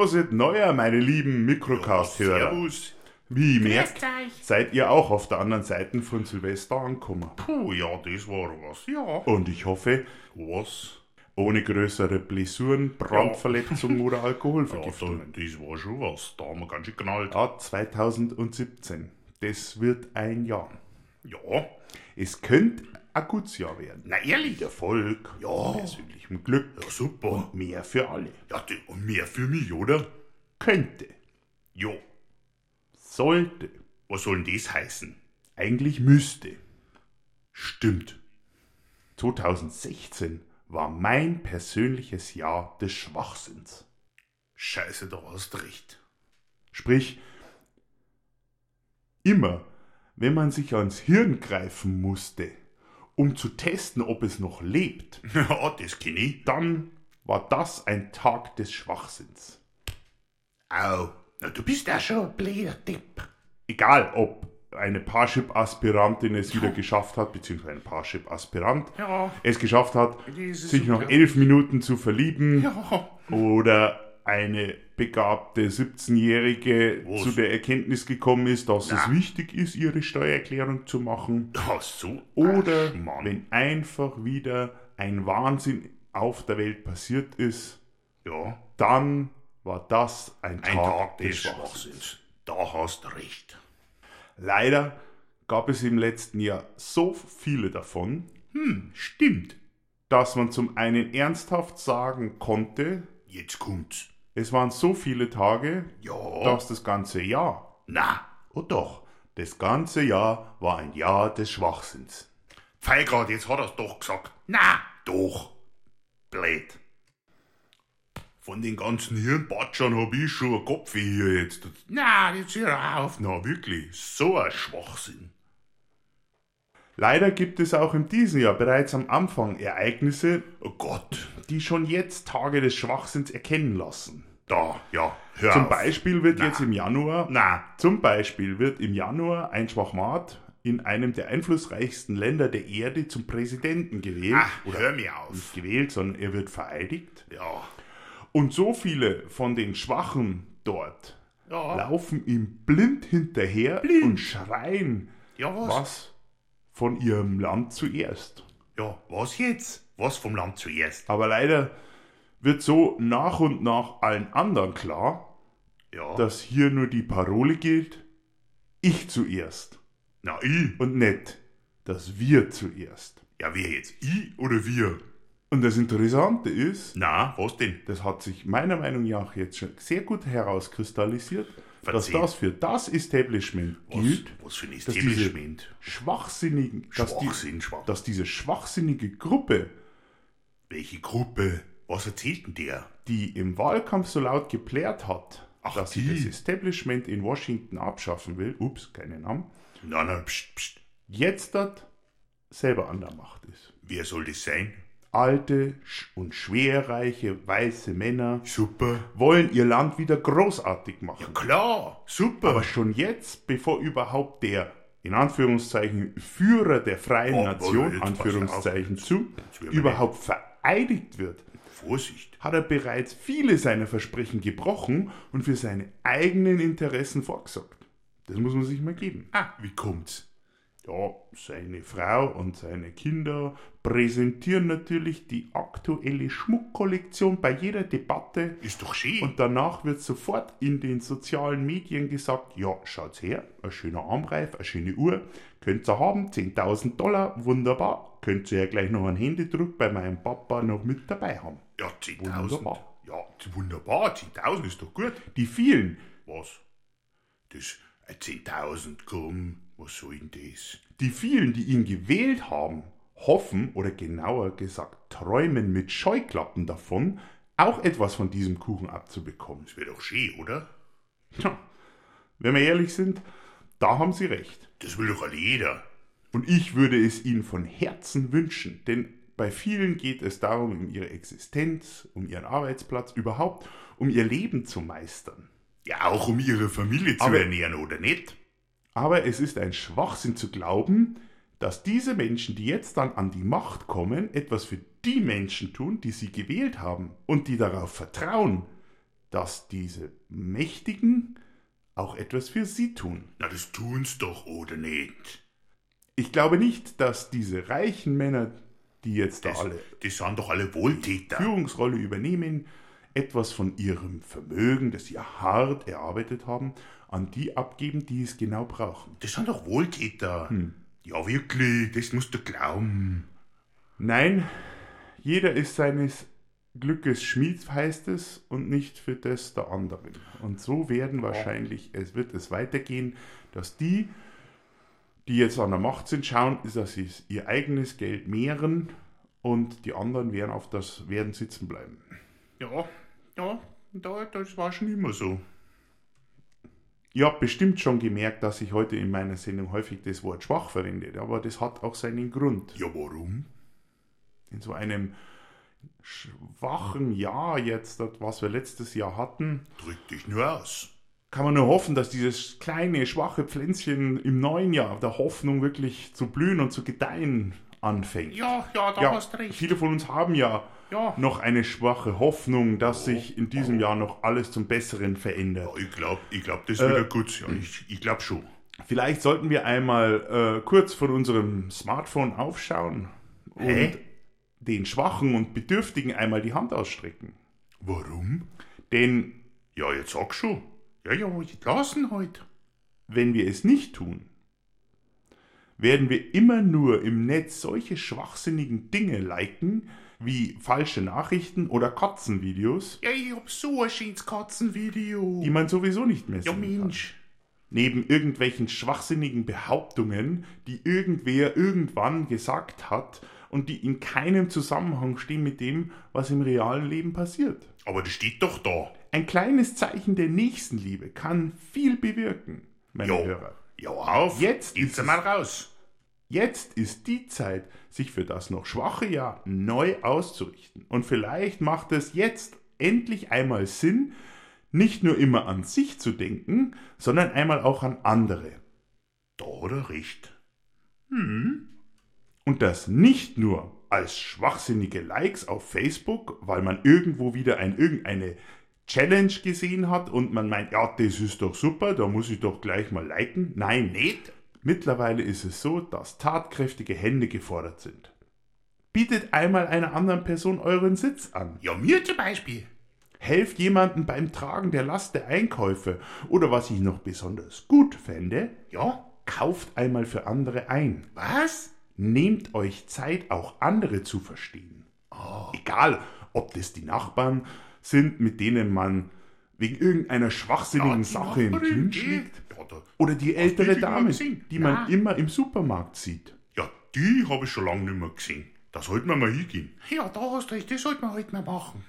Prosit Neuer, meine lieben Mikrocast-Hörer. Servus. Wie ihr merkt, seid ihr auch auf der anderen Seite von Silvester angekommen. Puh, ja, das war was. Ja. Und ich hoffe, Was? ohne größere Blessuren, Brandverletzungen oder Ja, Alkoholvergiftungen. da, das war schon was. Da haben wir ganz schön geknallt. Ja, 2017. Das wird ein Jahr. Ja. Es könnte ein gutes Jahr werden. Na, ehrlich? Erfolg, Ja. persönlichem Glück Ja, super. und mehr für alle. Ja, und mehr für mich, oder? Könnte, Ja. sollte, Was soll denn das heißen? eigentlich müsste. Stimmt. 2016 war mein persönliches Jahr des Schwachsinns. Scheiße, da hast recht. Sprich, immer, wenn man sich ans Hirn greifen musste, um zu testen, ob es noch lebt, Ja, das kenn ich. dann war das ein Tag des Schwachsinns. Au. Na, du bist ja schon ein blöder Tipp. Egal, ob eine Parship-Aspirantin es wieder geschafft hat, beziehungsweise ein Parship-Aspirant Ja. es geschafft hat, sich nach klar. elf Minuten zu verlieben Ja. oder eine begabte 17-Jährige Was? zu der Erkenntnis gekommen ist, dass es Na. wichtig ist, ihre Steuererklärung zu machen. Ja, so. Oder Ach, wenn einfach wieder ein Wahnsinn auf der Welt passiert ist, Ja. dann war das ein Tag, Ein Tag des des Schwachsinns. Schwachsinns. Da hast recht. Leider gab es im letzten Jahr so viele davon, Hm, stimmt. dass man zum einen ernsthaft sagen konnte, Jetzt kommt's. Es waren so viele Tage, Ja. dass das ganze Jahr, Na, oh doch, das ganze Jahr war ein Jahr des Schwachsinns. Feigrad, jetzt hat er's doch gesagt. Na, doch. Blöd. Von den ganzen Hirnpatschern hab ich schon einen Kopf hier jetzt. Na, jetzt hör auf. Na, wirklich. So ein Schwachsinn. Leider gibt es auch in diesem Jahr bereits am Anfang Ereignisse, Oh Gott. die schon jetzt Tage des Schwachsinns erkennen lassen. Da, ja, hör Zum auf. Beispiel wird Na. jetzt im Januar, Na, zum Beispiel wird im Januar ein Schwachmat in einem der einflussreichsten Länder der Erde zum Präsidenten gewählt. ach, hör mir auf. nicht gewählt, sondern er wird vereidigt. Ja, Und so viele von den Schwachen dort ja. laufen ihm blind hinterher Blind. und schreien, Ja, was? was von ihrem Land zuerst. Ja, was jetzt? Was vom Land zuerst? Aber leider wird so nach und nach allen anderen klar, Ja. dass hier nur die Parole gilt, ich zuerst Na, ich. und nicht, dass wir zuerst. Ja, wer jetzt? Ich oder wir? Und das Interessante ist, Na, was denn? das hat sich meiner Meinung nach jetzt schon sehr gut herauskristallisiert, dass Verzeih. das für das Establishment Was, gilt, was für ein dass diese Establishment? schwachsinnigen, dass, die, schwach. dass diese schwachsinnige Gruppe, Welche Gruppe? Was erzählt denn der? die im Wahlkampf so laut geplärt hat, Ach, dass sie die. das Establishment in Washington abschaffen will, ups, keine Namen, Na, na, pst, pst. jetzt dort selber an der Macht ist. Wer soll das sein? Alte und schwerreiche weiße Männer Super. wollen ihr Land wieder großartig machen. Klar, super. Aber schon jetzt, bevor überhaupt der, in Anführungszeichen, Führer der freien Oh, Nation, Anführungszeichen zu, überhaupt vereidigt wird, Vorsicht. hat er bereits viele seiner Versprechen gebrochen und für seine eigenen Interessen vorgesorgt. Das muss man sich mal geben. Ah, wie kommt's? Ja, seine Frau und seine Kinder präsentieren natürlich die aktuelle Schmuckkollektion bei jeder Debatte Ist doch schön. und danach wird sofort in den sozialen Medien gesagt, ja, schaut's her, ein schöner Armreif, eine schöne Uhr, könnt ihr haben, 10.000 Dollar, wunderbar, könnt ihr ja gleich noch einen Händedruck bei meinem Papa noch mit dabei haben. ja, 10.000. Wunderbar. Ja, wunderbar. 10.000 ist doch gut. Die vielen, Was? Das äh, 10.000, komm. Was soll denn das? die vielen, die ihn gewählt haben, hoffen oder genauer gesagt träumen mit Scheuklappen davon, auch etwas von diesem Kuchen abzubekommen. Das wäre doch schön, oder? Tja, wenn wir ehrlich sind, da haben sie recht. Das will doch alle jeder. Und ich würde es ihnen von Herzen wünschen, denn bei vielen geht es darum, um ihre Existenz, um ihren Arbeitsplatz, überhaupt um ihr Leben zu meistern. Ja, auch um ihre Familie zu Aber- ernähren, oder nicht? Aber es ist ein Schwachsinn zu glauben, dass diese Menschen, die jetzt dann an die Macht kommen, etwas für die Menschen tun, die sie gewählt haben und die darauf vertrauen, dass diese Mächtigen auch etwas für sie tun. Na, das tun's doch, oder nicht? Ich glaube nicht, dass diese reichen Männer, die jetzt da Das, alle das sind doch alle Wohltäter. Führungsrolle übernehmen, etwas von ihrem Vermögen, das sie hart erarbeitet haben, an die abgeben, die es genau brauchen. Das sind doch Wohltäter. Hm. Ja, wirklich, das musst du glauben. Nein, jeder ist seines Glückes Schmied, heißt es, und nicht für das der anderen. Und so werden wahrscheinlich, es wird es weitergehen, dass die, die jetzt an der Macht sind, schauen, dass sie ihr eigenes Geld mehren und die anderen werden auf das werden sitzen bleiben. Ja, ja, da, das war schon immer so. Ihr habt bestimmt schon gemerkt, dass ich heute in meiner Sendung häufig das Wort schwach verwende, aber das hat auch seinen Grund. Ja, warum? In so einem schwachen Jahr jetzt, was wir letztes Jahr hatten, Drück dich nur aus. kann man nur hoffen, dass dieses kleine, schwache Pflänzchen im neuen Jahr der Hoffnung wirklich zu blühen und zu gedeihen anfängt. Ja, ja, da Ja, hast recht. viele von uns haben ja Ja. noch eine schwache Hoffnung, dass sich in diesem Jahr noch alles zum Besseren verändert. Ja, ich glaube, ich glaub, das Äh, wird gut. Ja, ich, ich glaube schon. Vielleicht sollten wir einmal äh, kurz von unserem Smartphone aufschauen und Hä? den Schwachen und Bedürftigen einmal die Hand ausstrecken. Warum? Denn Ja, jetzt sag schon. Ja, ja, ich lassen halt. wenn wir es nicht tun, werden wir immer nur im Netz solche schwachsinnigen Dinge liken, wie falsche Nachrichten oder Katzenvideos, Ja, ich hab so ein schönes die man sowieso nicht mehr Ja, sehen kann. Mensch. Neben irgendwelchen schwachsinnigen Behauptungen, die irgendwer irgendwann gesagt hat und die in keinem Zusammenhang stehen mit dem, was im realen Leben passiert. Aber das steht doch da. Ein kleines Zeichen der Nächstenliebe kann viel bewirken, meine Ja. Hörer. Ja, auf. Jetzt Geht's einmal raus. Jetzt ist die Zeit, sich für das noch schwache Jahr neu auszurichten. Und vielleicht macht es jetzt endlich einmal Sinn, nicht nur immer an sich zu denken, sondern einmal auch an andere. Da hat er recht. Und das nicht nur als schwachsinnige Likes auf Facebook, weil man irgendwo wieder ein, irgendeine Challenge gesehen hat und man meint, ja, das ist doch super, da muss ich doch gleich mal liken. Nein, Nicht? Mittlerweile ist es so, dass tatkräftige Hände gefordert sind. Bietet einmal einer anderen Person euren Sitz an. Ja, mir zum Beispiel. Helft jemandem beim Tragen der Last der Einkäufe. Oder was ich noch besonders gut fände, Ja? kauft einmal für andere ein. Was? Nehmt euch Zeit, auch andere zu verstehen. Egal, ob das die Nachbarn sind, mit denen man wegen irgendeiner schwachsinnigen die Sache im Clinch liegt. Ja, da, Oder die ältere die Dame, die man Nein. immer im Supermarkt sieht. ja, die habe ich schon lange nicht mehr gesehen. Da sollten wir mal hingehen. Ja, da hast du recht, das sollten wir heute mal machen.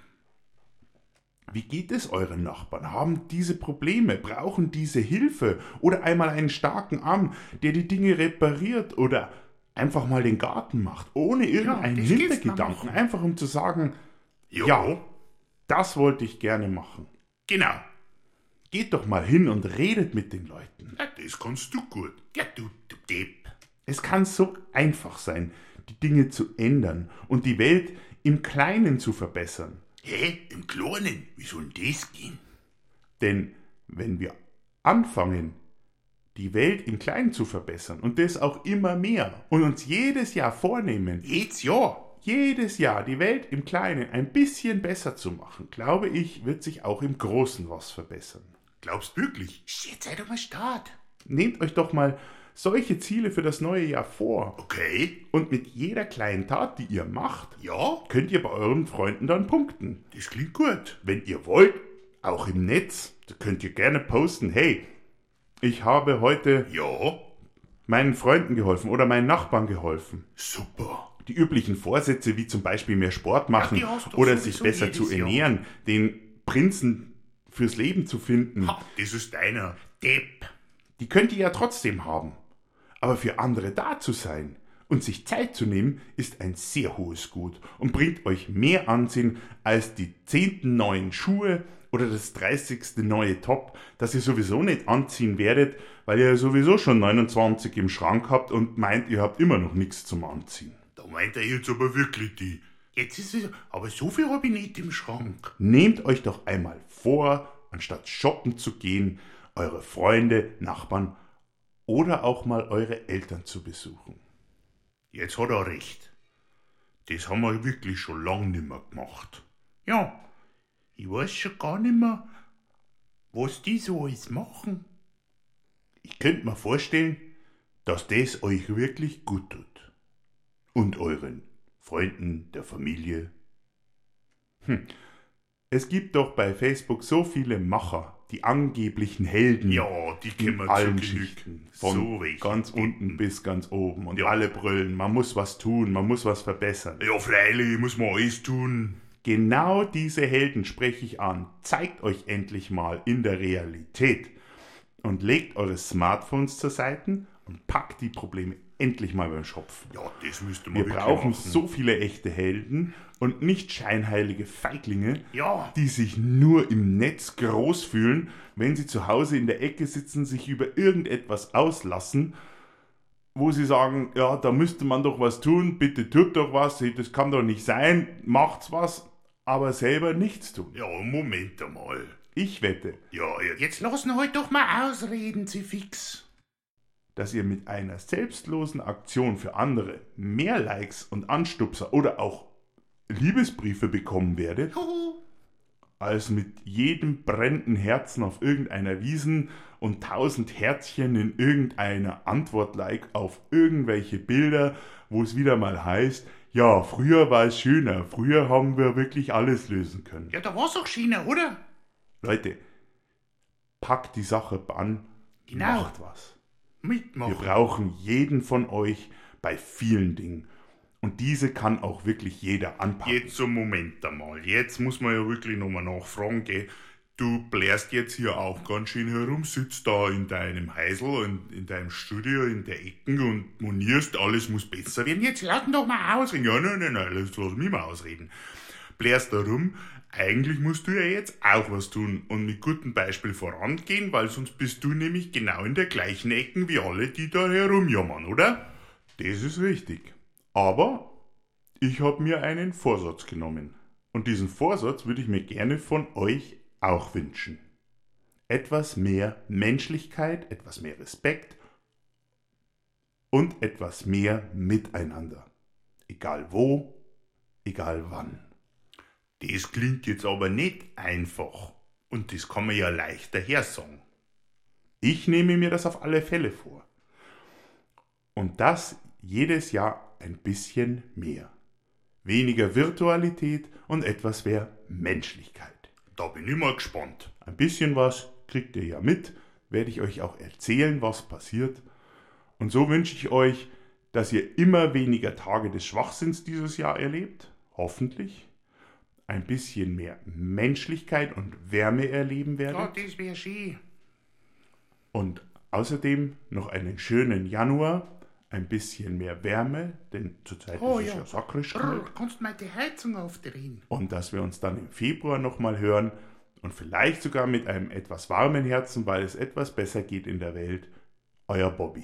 Wie geht es euren Nachbarn? Haben diese Probleme? Brauchen diese Hilfe? Oder einmal einen starken Arm, der die Dinge repariert oder einfach mal den Garten macht, ohne irgendeinen mal Hintergedanken, einfach um zu sagen, Ja, ja, das wollte ich gerne machen. genau. Geht doch mal hin und redet mit den Leuten. Ja, das kannst du gut. Ja, du, du Depp. Es kann so einfach sein, die Dinge zu ändern und die Welt im Kleinen zu verbessern. Hä? Im Kleinen? Wie soll denn das gehen? Denn wenn wir anfangen, die Welt im Kleinen zu verbessern und das auch immer mehr und uns jedes Jahr vornehmen, Jetzt ja. jedes Jahr die Welt im Kleinen ein bisschen besser zu machen, glaube ich, wird sich auch im Großen was verbessern. Glaubst wirklich? Jetzt sei doch mal Start. Nehmt euch doch mal solche Ziele für das neue Jahr vor Okay. und mit jeder kleinen Tat, die ihr macht, Ja, könnt ihr bei euren Freunden dann punkten. das klingt gut. Wenn ihr wollt, auch im Netz, da könnt ihr gerne posten, hey, ich habe heute Ja, meinen Freunden geholfen oder meinen Nachbarn geholfen. super. Die üblichen Vorsätze wie zum Beispiel mehr Sport machen du oder sich besser zu Jahr. ernähren, den Prinzen fürs Leben zu finden, Ha, das ist deiner. Depp. die könnt ihr ja trotzdem haben. Aber für andere da zu sein und sich Zeit zu nehmen, ist ein sehr hohes Gut und bringt euch mehr Ansehen als die zehnten neuen Schuhe oder das 30. neue Top, das ihr sowieso nicht anziehen werdet, weil ihr sowieso schon 29 im Schrank habt und meint, ihr habt immer noch nichts zum Anziehen. Da meint er jetzt aber wirklich die. Jetzt ist es, aber so viel habe ich nicht im Schrank. Nehmt euch doch einmal vor, anstatt shoppen zu gehen, eure Freunde, Nachbarn oder auch mal eure Eltern zu besuchen. Jetzt hat er recht. Das haben wir wirklich schon lange nicht mehr gemacht. Ja, ich weiß schon gar nicht mehr, was die so alles machen. Ich könnte mir vorstellen, dass das euch wirklich gut tut. Und euren Freunden, der Familie. Hm. Es gibt doch bei Facebook so viele Macher, die angeblichen Helden. Ja, die kennen wir allen. Schichten. Von So ganz unten bis ganz oben. Und Ja. alle brüllen, man muss was tun, man muss was verbessern. Ja, freilich, muss man alles tun. Genau diese Helden spreche ich an. Zeigt euch endlich mal in der Realität und legt eure Smartphones zur Seite und packt die Probleme endlich mal beim Schopf. Ja, das müsste man Wir brauchen machen. so viele echte Helden und nicht scheinheilige Feiglinge, Ja. die sich nur im Netz groß fühlen, wenn sie zu Hause in der Ecke sitzen, sich über irgendetwas auslassen, wo sie sagen, ja, da müsste man doch was tun, bitte tut doch was, das kann doch nicht sein, macht's was, aber selber nichts tun. Ja, Moment einmal. Ich wette, Ja, jetzt lassen halt doch mal ausreden, Sie fix. Dass ihr mit einer selbstlosen Aktion für andere mehr Likes und Anstupser oder auch Liebesbriefe bekommen werdet, als mit jedem brennenden Herzen auf irgendeiner Wiesen und tausend Herzchen in irgendeiner Antwort-Like auf irgendwelche Bilder, wo es wieder mal heißt, ja, früher war es schöner, früher haben wir wirklich alles lösen können. Ja, da war's auch China, oder? Leute, packt die Sache an, Genau. macht was. Wir Mitmachen. brauchen jeden von euch bei vielen Dingen. Und diese kann auch wirklich jeder anpacken. Jetzt so Moment einmal. Jetzt muss man ja wirklich nochmal nachfragen, gell? Du blärst jetzt hier auch ganz schön herum, sitzt da in deinem Heisel, in, in deinem Studio, in der Ecken und monierst, alles muss besser werden. Jetzt lass ihn doch mal ausreden. Ja, nein, nein, nein, lass, lass mich mal ausreden. Blärst da rum. Eigentlich musst du ja jetzt auch was tun und mit gutem Beispiel vorangehen, weil sonst bist du nämlich genau in der gleichen Ecken wie alle, die da herumjammern, oder? Das ist richtig. Aber ich habe mir einen Vorsatz genommen. Und diesen Vorsatz würde ich mir gerne von euch auch wünschen. Etwas mehr Menschlichkeit, etwas mehr Respekt und etwas mehr Miteinander. Egal wo, egal wann. Das klingt jetzt aber nicht einfach. Und das kann man ja leicht daher sagen. Ich nehme mir das auf alle Fälle vor. Und das jedes Jahr ein bisschen mehr. Weniger Virtualität und etwas mehr Menschlichkeit. Da bin ich mal gespannt. Ein bisschen was kriegt ihr ja mit, werde ich euch auch erzählen, was passiert. Und so wünsche ich euch, dass ihr immer weniger Tage des Schwachsinns dieses Jahr erlebt, hoffentlich. Ein bisschen mehr Menschlichkeit und Wärme erleben werdet. das wäre schön. Und außerdem noch einen schönen Januar, ein bisschen mehr Wärme, denn zurzeit Oh ist es ja. ja sakrisch kalt. kannst mal die Heizung aufdrehen? Und dass wir uns dann im Februar nochmal hören und vielleicht sogar mit einem etwas warmen Herzen, weil es etwas besser geht in der Welt. Euer Bobby.